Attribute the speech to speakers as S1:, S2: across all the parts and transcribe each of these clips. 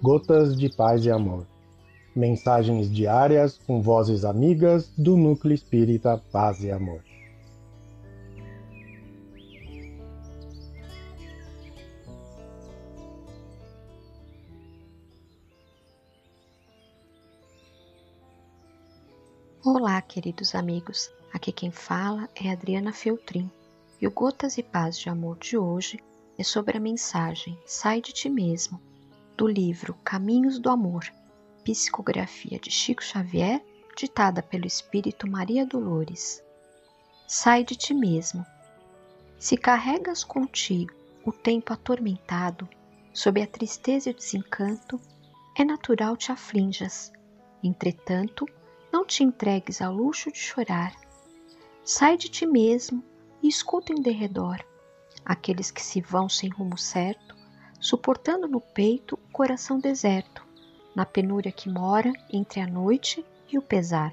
S1: Gotas de Paz e Amor. Mensagens diárias com vozes amigas do Núcleo Espírita Paz e Amor.
S2: Olá, queridos amigos. Aqui quem fala é Adriana Feltrin. E o Gotas e Paz de Amor de hoje é sobre a mensagem Sai de ti mesmo, do livro Caminhos do Amor, psicografia de Chico Xavier, ditada pelo Espírito Maria Dolores. Sai de ti mesmo. Se carregas contigo o tempo atormentado, sob a tristeza e o desencanto, é natural te aflinjas. Entretanto, não te entregues ao luxo de chorar. Sai de ti mesmo e escuta em derredor aqueles que se vão sem rumo certo, suportando no peito o coração deserto, na penúria que mora entre a noite e o pesar.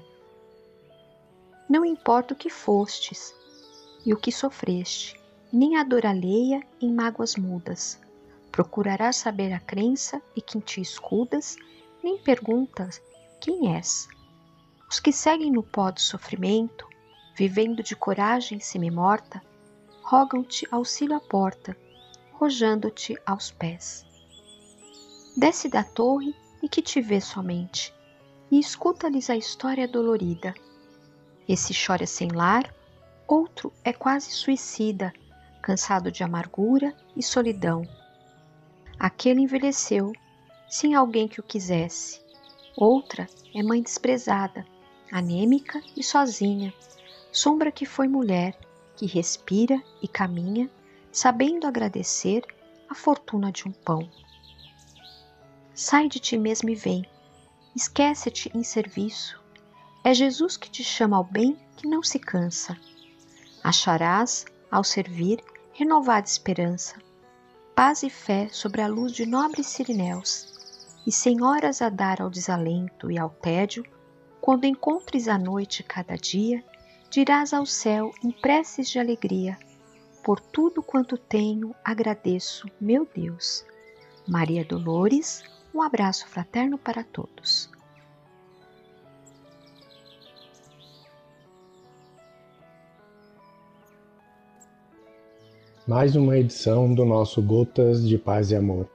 S2: Não importa o que fostes e o que sofreste, nem a dor alheia em mágoas mudas. Procurarás saber a crença e quem te escudas, nem perguntas quem és. Os que seguem no pó do sofrimento, vivendo de coragem semi-morta, rogam-te auxílio à porta, rojando-te aos pés. Desce da torre e que te vê somente, e escuta-lhes a história dolorida. Esse chora sem lar, outro é quase suicida, cansado de amargura e solidão. Aquele envelheceu, sem alguém que o quisesse. Outra é mãe desprezada, anêmica e sozinha, sombra que foi mulher, que respira e caminha, sabendo agradecer a fortuna de um pão. Sai de ti mesmo e vem, esquece-te em serviço. É Jesus que te chama ao bem que não se cansa. Acharás, ao servir, renovada esperança, paz e fé sobre a luz de nobres sirinéus, e sem horas a dar ao desalento e ao tédio, quando encontres a noite cada dia, dirás ao céu em preces de alegria: Por tudo quanto tenho, agradeço, meu Deus. Maria Dolores, um abraço fraterno para todos.
S1: Mais uma edição do nosso Gotas de Paz e Amor.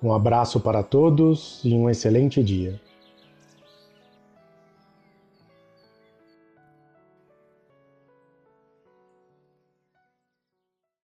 S1: Um abraço para todos e um excelente dia.